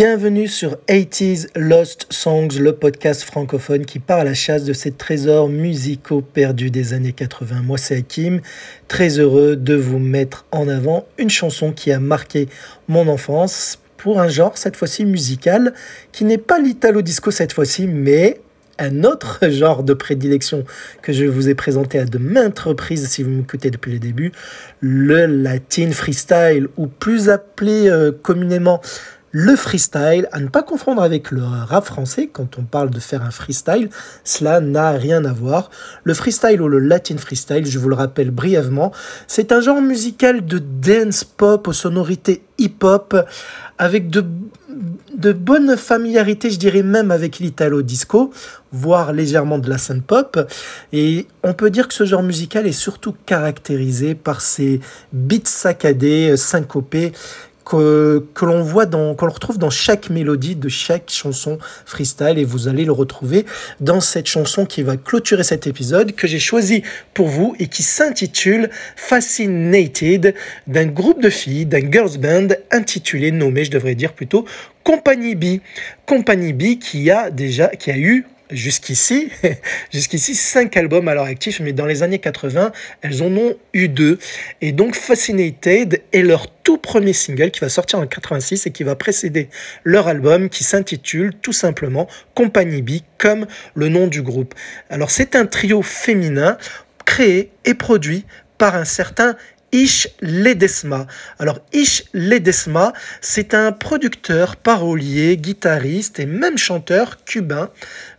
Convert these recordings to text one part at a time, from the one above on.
Bienvenue sur 80s Lost Songs, le podcast francophone qui part à la chasse de ces trésors musicaux perdus des années 80. Moi c'est Hakim, très heureux de vous mettre en avant une chanson qui a marqué mon enfance pour un genre cette fois-ci musical qui n'est pas l'italo disco cette fois-ci mais un autre genre de prédilection que je vous ai présenté à de maintes reprises si vous m'écoutez depuis le début, le latin freestyle ou plus appelé euh, communément le freestyle, à ne pas confondre avec le rap français, quand on parle de faire un freestyle, cela n'a rien à voir. Le freestyle ou le latin freestyle, je vous le rappelle brièvement, c'est un genre musical de dance pop aux sonorités hip-hop, avec de, de bonnes familiarités, je dirais même avec l'italo disco, voire légèrement de la synth pop. Et on peut dire que ce genre musical est surtout caractérisé par ses beats saccadés, syncopés, que, l'on voit dans, qu'on retrouve dans chaque mélodie de chaque chanson freestyle et vous allez le retrouver dans cette chanson qui va clôturer cet épisode que j'ai choisi pour vous et qui s'intitule Fascinated d'un groupe de filles, d'un girls band intitulé, nommé, je devrais dire plutôt, Compagnie B. Compagnie B qui a déjà, qui a eu jusqu'ici, jusqu'ici cinq albums à leur actif, mais dans les années 80, elles en ont eu deux. Et donc Fascinated est leur tout premier single qui va sortir en 86 et qui va précéder leur album qui s'intitule tout simplement Compagnie B, comme le nom du groupe. Alors c'est un trio féminin créé et produit par un certain Ish Ledesma. Alors Ish Ledesma, c'est un producteur, parolier, guitariste et même chanteur cubain,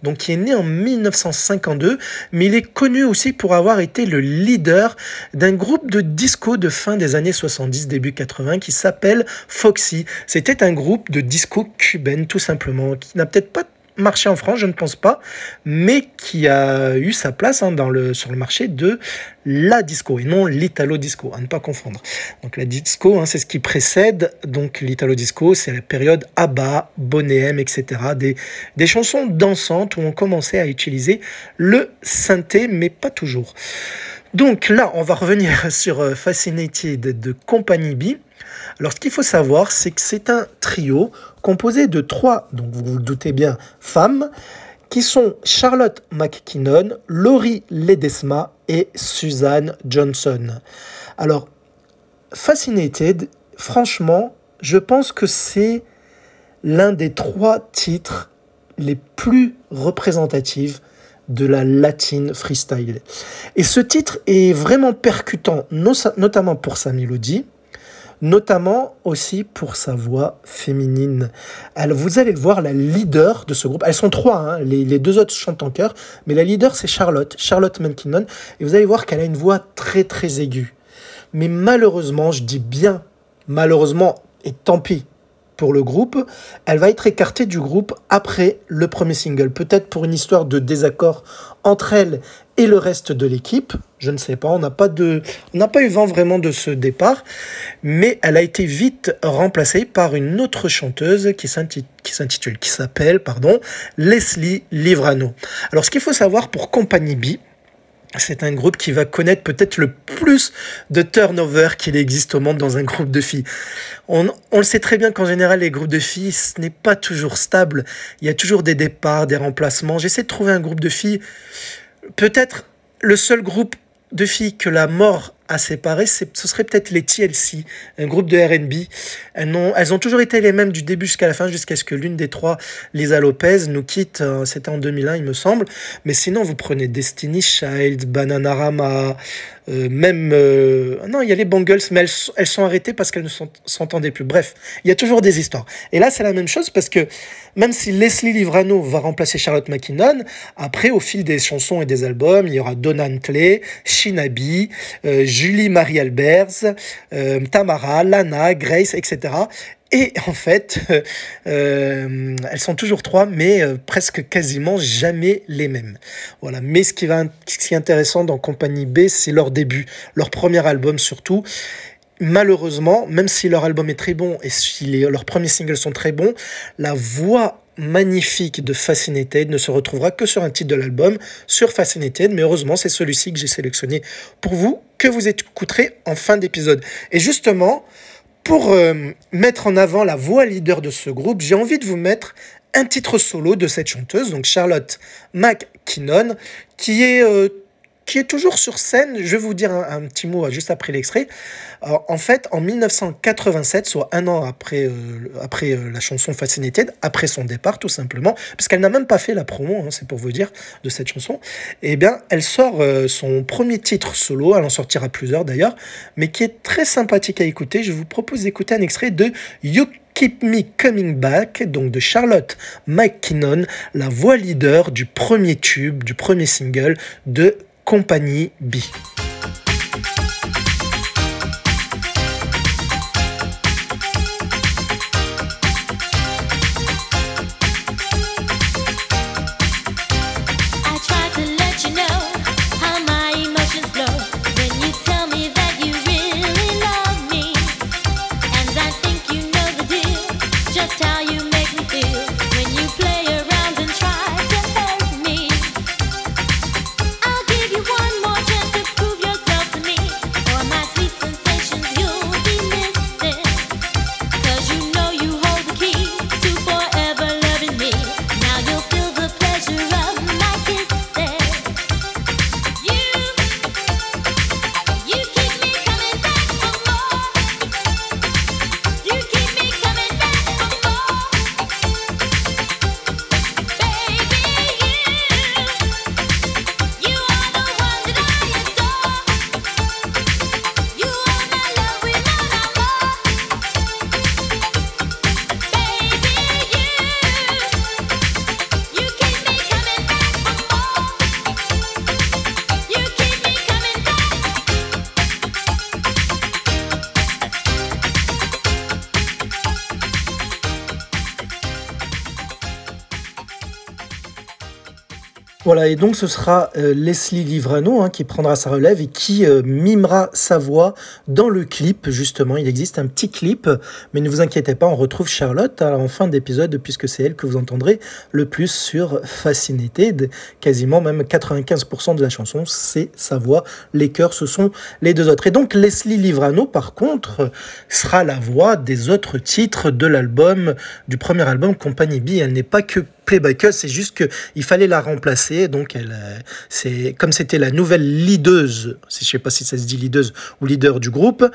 donc qui est né en 1952, mais il est connu aussi pour avoir été le leader d'un groupe de disco de fin des années 70, début 80 qui s'appelle Foxy. C'était un groupe de disco cubaine tout simplement, qui n'a peut-être pas marché en France, je ne pense pas, mais qui a eu sa place hein, sur le marché de la disco et non l'italo disco, à ne pas confondre. Donc la disco, hein, c'est ce qui précède donc l'italo disco, c'est la période ABBA, Bonnet etc. Des, des chansons dansantes où on commençait à utiliser le synthé, mais pas toujours. Donc là, on va revenir sur euh, Fascinated de Compagnie B. Alors, ce qu'il faut savoir, c'est que c'est un trio composé de trois, donc vous vous doutez bien, femmes, qui sont Charlotte McKinnon, Laurie Ledesma et Suzanne Johnson. Alors, Fascinated, franchement, je pense que c'est l'un des trois titres les plus représentatifs de la latine freestyle. Et ce titre est vraiment percutant, notamment pour sa mélodie, notamment aussi pour sa voix féminine. Elle, vous allez le voir, la leader de ce groupe, elles sont trois, hein, les, deux autres chantent en chœur, mais la leader c'est Charlotte, Charlotte McKinnon, et vous allez voir qu'elle a une voix très très aiguë. Mais malheureusement, je dis bien malheureusement, et tant pis, pour le groupe, elle va être écartée du groupe après le premier single. Peut-être pour une histoire de désaccord entre elle et le reste de l'équipe. Je ne sais pas, on n'a pas, on pas eu vent vraiment de ce départ, mais elle a été vite remplacée par une autre chanteuse qui s'intitule, qui s'appelle, pardon, Leslie Livrano. Alors, ce qu'il faut savoir pour Compagnie B, c'est un groupe qui va connaître peut-être le plus de turnover qu'il existe au monde dans un groupe de filles. On, le sait très bien qu'en général, les groupes de filles, ce n'est pas toujours stable. Il y a toujours des départs, des remplacements. J'essaie de trouver un groupe de filles. Peut-être le seul groupe de filles que la mort a séparé, ce serait peut-être les TLC, un groupe de RB. Elles ont, elles ont toujours été les mêmes du début jusqu'à la fin, jusqu'à ce que l'une des trois, Lisa Lopez, nous quitte. Euh, c'était en 2001, il me semble. Mais sinon, vous prenez Destiny Child, Bananarama, euh, même... Euh, non, il y a les Bangles, mais elles, sont arrêtées parce qu'elles ne s'entendaient plus. Bref, il y a toujours des histoires. Et là, c'est la même chose parce que même si Leslie Livrano va remplacer Charlotte McKinnon, après, au fil des chansons et des albums, il y aura Donna Huntley, Shinabi, euh, Julie Marie Albers, euh, Tamara, Lana, Grace, etc. Et en fait, euh, elles sont toujours trois, mais presque quasiment jamais les mêmes. Voilà. Mais ce qui, va, ce qui est intéressant dans Compagnie B, c'est leur début, leur premier album surtout malheureusement, même si leur album est très bon et si leurs premiers singles sont très bons, la voix magnifique de Fascinated ne se retrouvera que sur un titre de l'album, sur Fascinated, mais heureusement c'est celui-ci que j'ai sélectionné pour vous, que vous écouterez en fin d'épisode. Et justement, pour euh, mettre en avant la voix leader de ce groupe, j'ai envie de vous mettre un titre solo de cette chanteuse, donc Charlotte McKinnon, qui est euh, qui est toujours sur scène. Je vais vous dire un, petit mot juste après l'extrait. En fait, en 1987, soit un an après, euh, après euh, la chanson Fascinated, après son départ tout simplement, parce qu'elle n'a même pas fait la promo, hein, c'est pour vous dire, de cette chanson, eh bien, elle sort euh, son premier titre solo, elle en sortira plusieurs d'ailleurs, mais qui est très sympathique à écouter. Je vous propose d'écouter un extrait de You Keep Me Coming Back, donc de Charlotte McKinnon, la voix leader du premier tube, du premier single de Compagnie B. Voilà, et donc ce sera euh, Leslie Livrano hein, qui prendra sa relève et qui euh, mimera sa voix dans le clip, justement. Il existe un petit clip, mais ne vous inquiétez pas, on retrouve Charlotte en fin d'épisode, puisque c'est elle que vous entendrez le plus sur Fascinated. Quasiment même 95% de la chanson, c'est sa voix. Les chœurs, ce sont les deux autres. Et donc Leslie Livrano, par contre, sera la voix des autres titres de l'album, du premier album Compagnie B. Elle n'est pas que c'est juste qu'il fallait la remplacer. Donc, elle, euh, c'est comme c'était la nouvelle leaduse, je sais pas si ça se dit leaduse ou leader du groupe,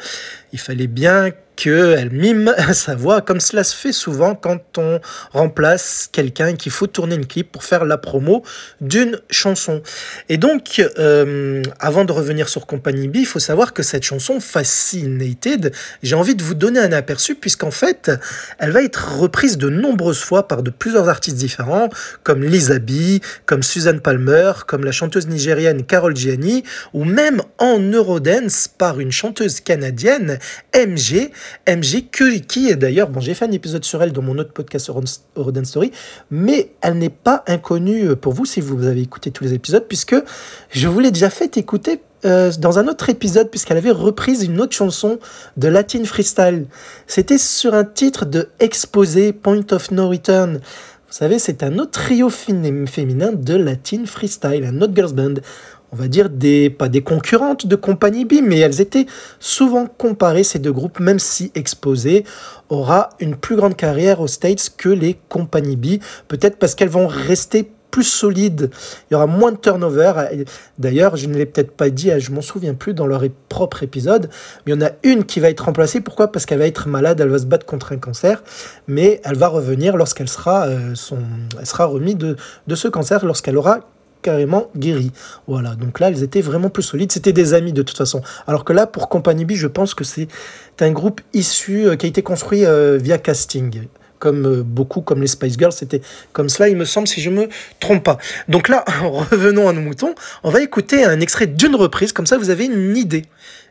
il fallait bien qu'elle mime sa voix, comme cela se fait souvent quand on remplace quelqu'un et qu'il faut tourner une clip pour faire la promo d'une chanson. Et donc, euh, avant de revenir sur Compagnie B, il faut savoir que cette chanson Fascinated, j'ai envie de vous donner un aperçu puisqu'en fait, elle va être reprise de nombreuses fois par de plusieurs artistes différents, comme Lisa B, comme Suzanne Palmer, comme la chanteuse nigérienne Carol Gianni, ou même en Eurodance par une chanteuse canadienne, MG, MG, qui est d'ailleurs, bon, j'ai fait un épisode sur elle dans mon autre podcast Eurodance Story, mais elle n'est pas inconnue euh, pour vous si vous avez écouté tous les épisodes, puisque je vous l'ai déjà fait écouter euh, dans un autre épisode, puisqu'elle avait reprise une autre chanson de Latin Freestyle. C'était sur un titre de Exposé, Point of No Return. Vous savez, c'est un autre trio féminin de Latin Freestyle, un autre girls band on va dire, des, pas des concurrentes de Compagnie B, mais elles étaient souvent comparées, ces deux groupes, même si Exposé aura une plus grande carrière aux States que les Compagnie B, peut-être parce qu'elles vont rester plus solides, il y aura moins de turnover. D'ailleurs, je ne l'ai peut-être pas dit, je m'en souviens plus dans leur propre épisode, mais il y en a une qui va être remplacée. Pourquoi? Parce qu'elle va être malade, elle va se battre contre un cancer, mais elle va revenir lorsqu'elle sera, euh, son, elle sera remise de, de ce cancer, lorsqu'elle aura carrément guéri. Voilà, donc là, elles étaient vraiment plus solides. C'était des amis de toute façon. Alors que là, pour Company B, je pense que c'est un groupe issu, euh, qui a été construit euh, via casting comme euh, beaucoup, comme les Spice Girls, c'était comme cela, il me semble, si je me trompe pas. Donc là, revenons à nos moutons, on va écouter un extrait d'une reprise, comme ça vous avez une idée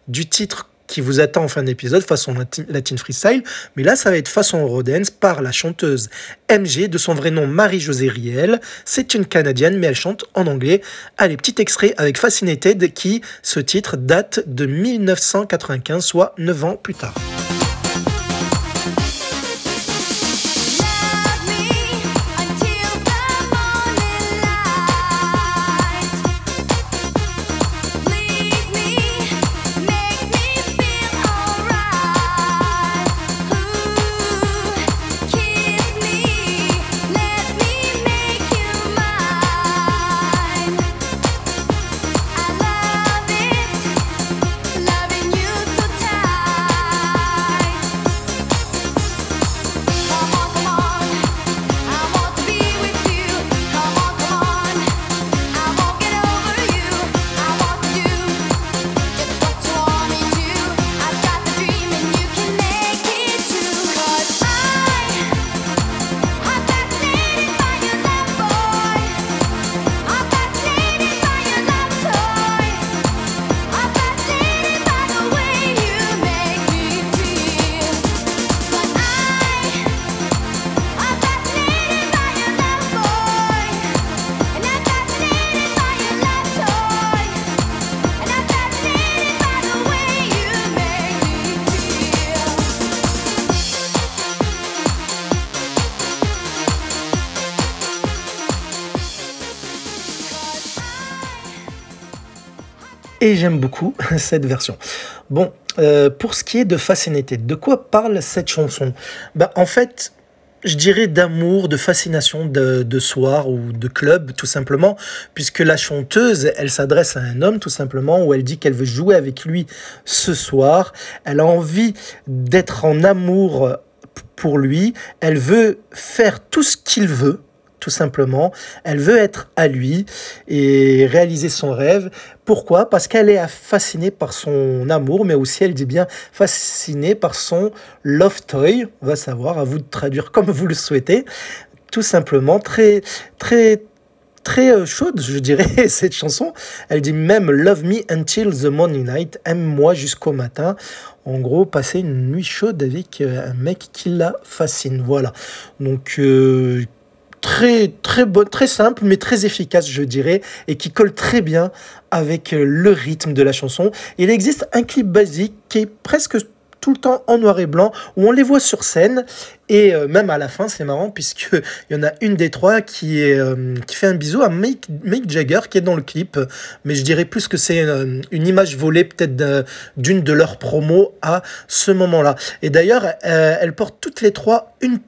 du titre qui vous attend en fin d'épisode façon Latin Freestyle, mais là ça va être façon Rodens par la chanteuse MG de son vrai nom Marie-Josée Riel. C'est une Canadienne mais elle chante en anglais. Allez, petit extrait avec Fascinated qui, ce titre, date de 1995, soit 9 ans plus tard. Et j'aime beaucoup cette version. Bon, euh, pour ce qui est de Fascinated, de quoi parle cette chanson? Bah, En fait, je dirais d'amour, de fascination de, de, soir ou de club, tout simplement, puisque la chanteuse, elle s'adresse à un homme, tout simplement, où elle dit qu'elle veut jouer avec lui ce soir. Elle a envie d'être en amour pour lui. Elle veut faire tout ce qu'il veut tout simplement. Elle veut être à lui et réaliser son rêve. Pourquoi? Parce qu'elle est fascinée par son amour, mais aussi, elle dit bien, fascinée par son love toy. On va savoir, à vous de traduire comme vous le souhaitez. Tout simplement, très, très, très euh, chaude, je dirais, cette chanson. Elle dit même Love me until the morning night, aime-moi jusqu'au matin. En gros, passer une nuit chaude avec euh, un mec qui la fascine. Voilà. Donc, euh, très très bon, très simple mais très efficace je dirais et qui colle très bien avec euh, le rythme de la chanson. Il existe un clip basique qui est presque tout le temps en noir et blanc où on les voit sur scène. Et euh, même à la fin c'est marrant puisque il y en a une des trois qui euh, qui fait un bisou à Mick, Jagger qui est dans le clip. Mais je dirais plus que c'est une, image volée peut-être d'une de leurs promos à ce moment-là. Et d'ailleurs elles portent toutes les trois une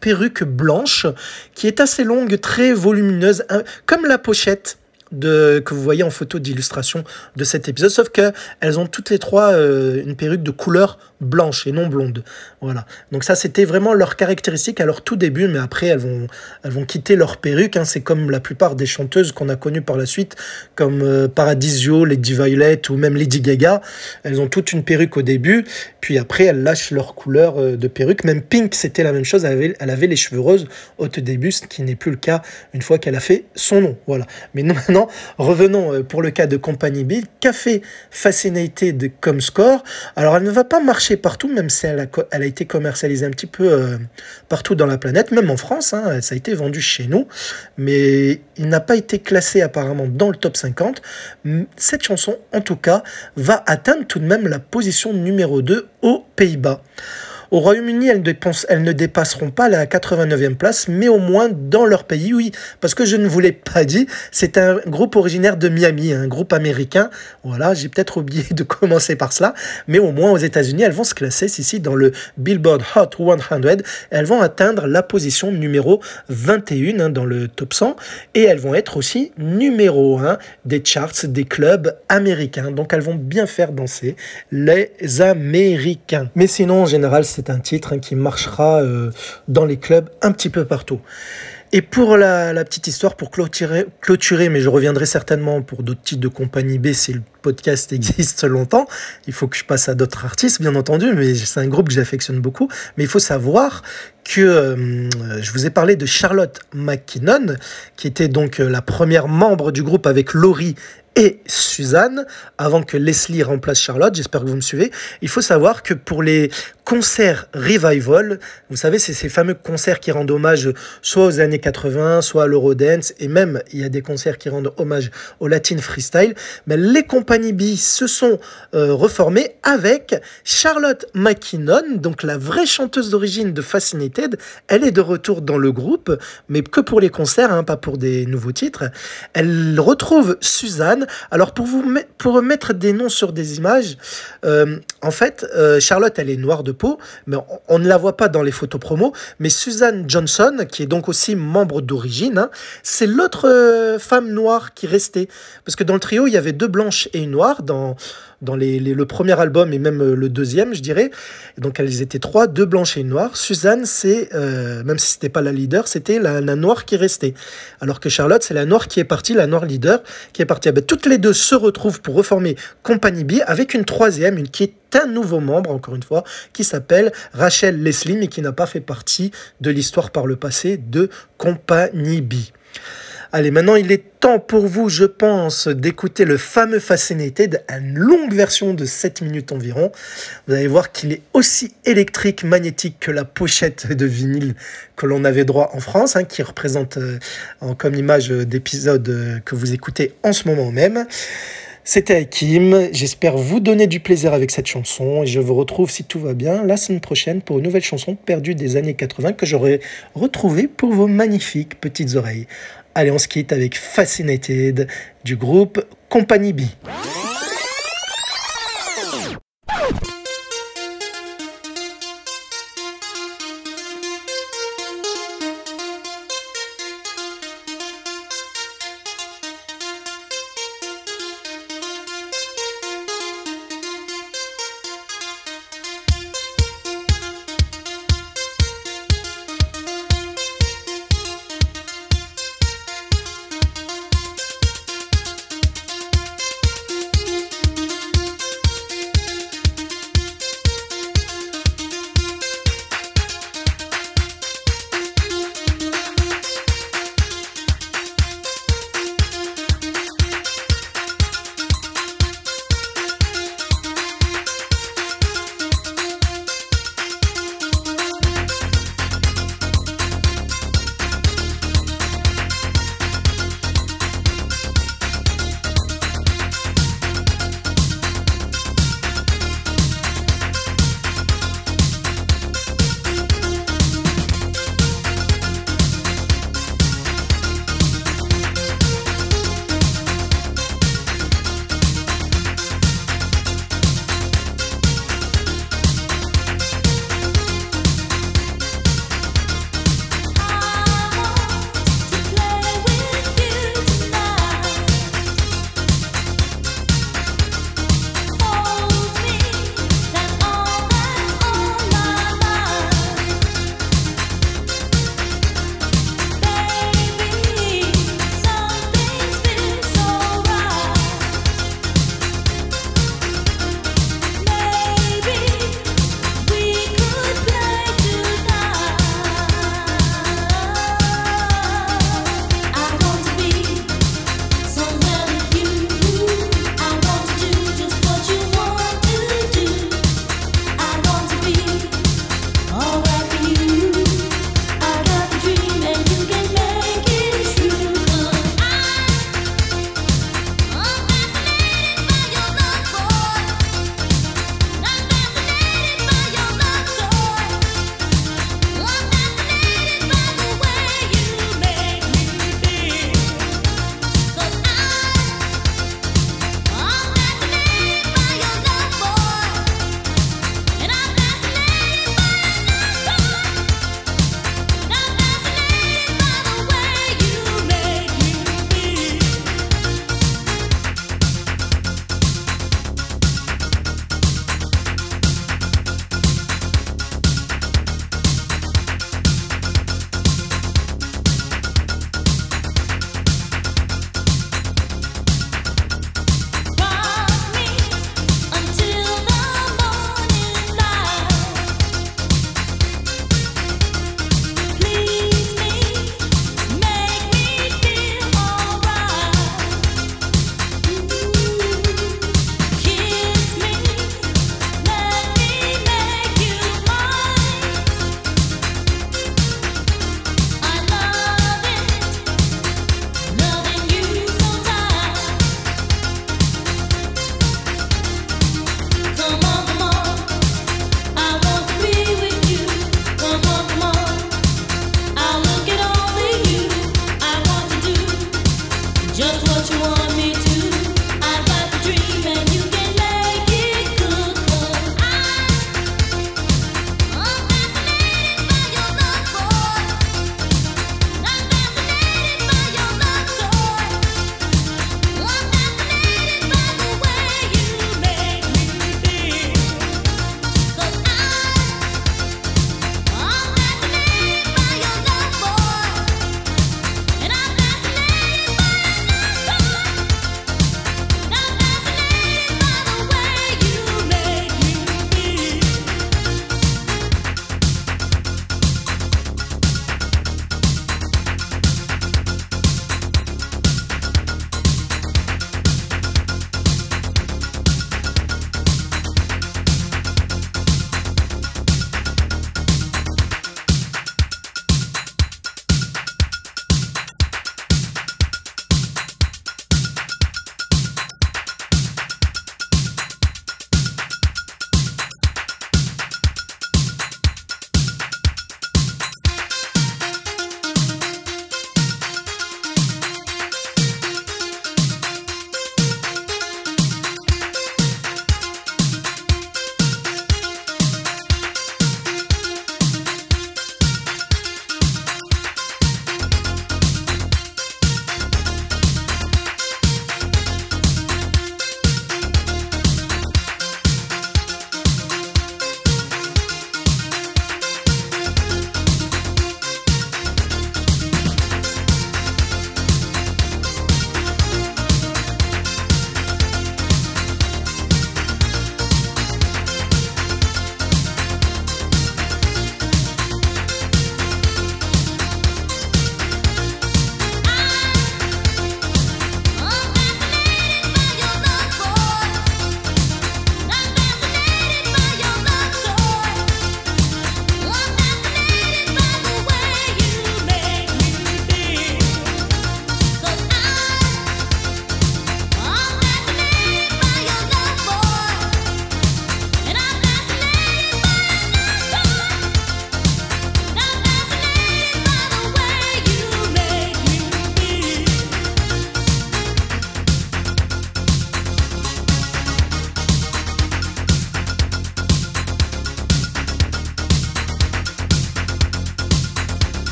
perruque blanche qui est assez longue, très volumineuse, comme la pochette de, que vous voyez en photo d'illustration de cet épisode, sauf qu'elles ont toutes les trois euh, une perruque de couleur blanche et non blonde. Voilà. Donc ça, c'était vraiment leur caractéristique à leur tout début, mais après, elles vont, elles vont quitter leur perruque. Hein. C'est comme la plupart des chanteuses qu'on a connues par la suite, comme euh, Paradisio, Lady Violet ou même Lady Gaga. Elles ont toutes une perruque au début, puis après, elles lâchent leur couleur euh, de perruque. Même Pink, c'était la même chose. Elle avait, elle avait les cheveux roses au tout début, ce qui n'est plus le cas une fois qu'elle a fait son nom. Voilà. Mais maintenant, revenons euh, pour le cas de Company B. Qu'a fait Fascinated comme score Alors, elle ne va pas marcher partout, même si elle a, été commercialisée un petit peu euh, partout dans la planète, même en France, hein, ça a été vendu chez nous, mais il n'a pas été classé apparemment dans le top 50. Cette chanson, en tout cas, va atteindre tout de même la position numéro 2 aux Pays-Bas. Au Royaume-Uni, elles, ne dépasseront pas la 89e place, mais au moins dans leur pays, oui. Parce que je ne vous l'ai pas dit, c'est un groupe originaire de Miami, un groupe américain. Voilà, j'ai peut-être oublié de commencer par cela, mais au moins aux États-Unis, elles vont se classer ici dans le Billboard Hot 100. Elles vont atteindre la position numéro 21 hein, dans le top 100 et elles vont être aussi numéro 1 des charts des clubs américains. Donc elles vont bien faire danser les Américains. Mais sinon, en général, c'est c'est un titre hein, qui marchera euh, dans les clubs un petit peu partout. Et pour la, petite histoire, pour clôturer, mais je reviendrai certainement pour d'autres titres de compagnie B si le podcast existe longtemps. Il faut que je passe à d'autres artistes, bien entendu, mais c'est un groupe que j'affectionne beaucoup. Mais il faut savoir que euh, je vous ai parlé de Charlotte McKinnon, qui était donc euh, la première membre du groupe avec Laurie et Suzanne, avant que Leslie remplace Charlotte, j'espère que vous me suivez. Il faut savoir que pour les concerts revival, vous savez, c'est ces fameux concerts qui rendent hommage soit aux années 80, soit à l'Eurodance, et même il y a des concerts qui rendent hommage au Latin Freestyle, mais les compagnies B se sont euh, reformées avec Charlotte McKinnon, donc la vraie chanteuse d'origine de Fascinated, elle est de retour dans le groupe, mais que pour les concerts, hein, pas pour des nouveaux titres. Elle retrouve Suzanne, alors pour vous pour mettre des noms sur des images, euh, en fait, euh, Charlotte, elle est noire de peau, mais on, ne la voit pas dans les photos promo. Mais Suzanne Johnson, qui est donc aussi membre d'origine, hein, c'est l'autre euh, femme noire qui restait. Parce que dans le trio, il y avait deux blanches et une noire dans dans les, le premier album et même euh, le deuxième, je dirais. donc elles étaient trois, deux blanches et une noire. Suzanne, c'est, euh, même si c'était pas la leader, c'était la, noire qui restait. Alors que Charlotte, c'est la noire qui est partie, la noire leader qui est partie. Ah ben, toutes les deux se retrouvent pour reformer Company B avec une troisième, une qui est un nouveau membre, encore une fois, qui s'appelle Rachel Leslie, mais qui n'a pas fait partie de l'histoire par le passé de Company B. Allez, maintenant il est temps pour vous, je pense, d'écouter le fameux Fascinated, une longue version de 7 minutes environ. Vous allez voir qu'il est aussi électrique, magnétique que la pochette de vinyle que l'on avait droit en France, hein, qui représente euh, comme image d'épisode euh, que vous écoutez en ce moment même. C'était Hakim, j'espère vous donner du plaisir avec cette chanson et je vous retrouve si tout va bien la semaine prochaine pour une nouvelle chanson perdue des années 80 que j'aurai retrouvée pour vos magnifiques petites oreilles. Allez, on se quitte avec Fascinated du groupe Company B.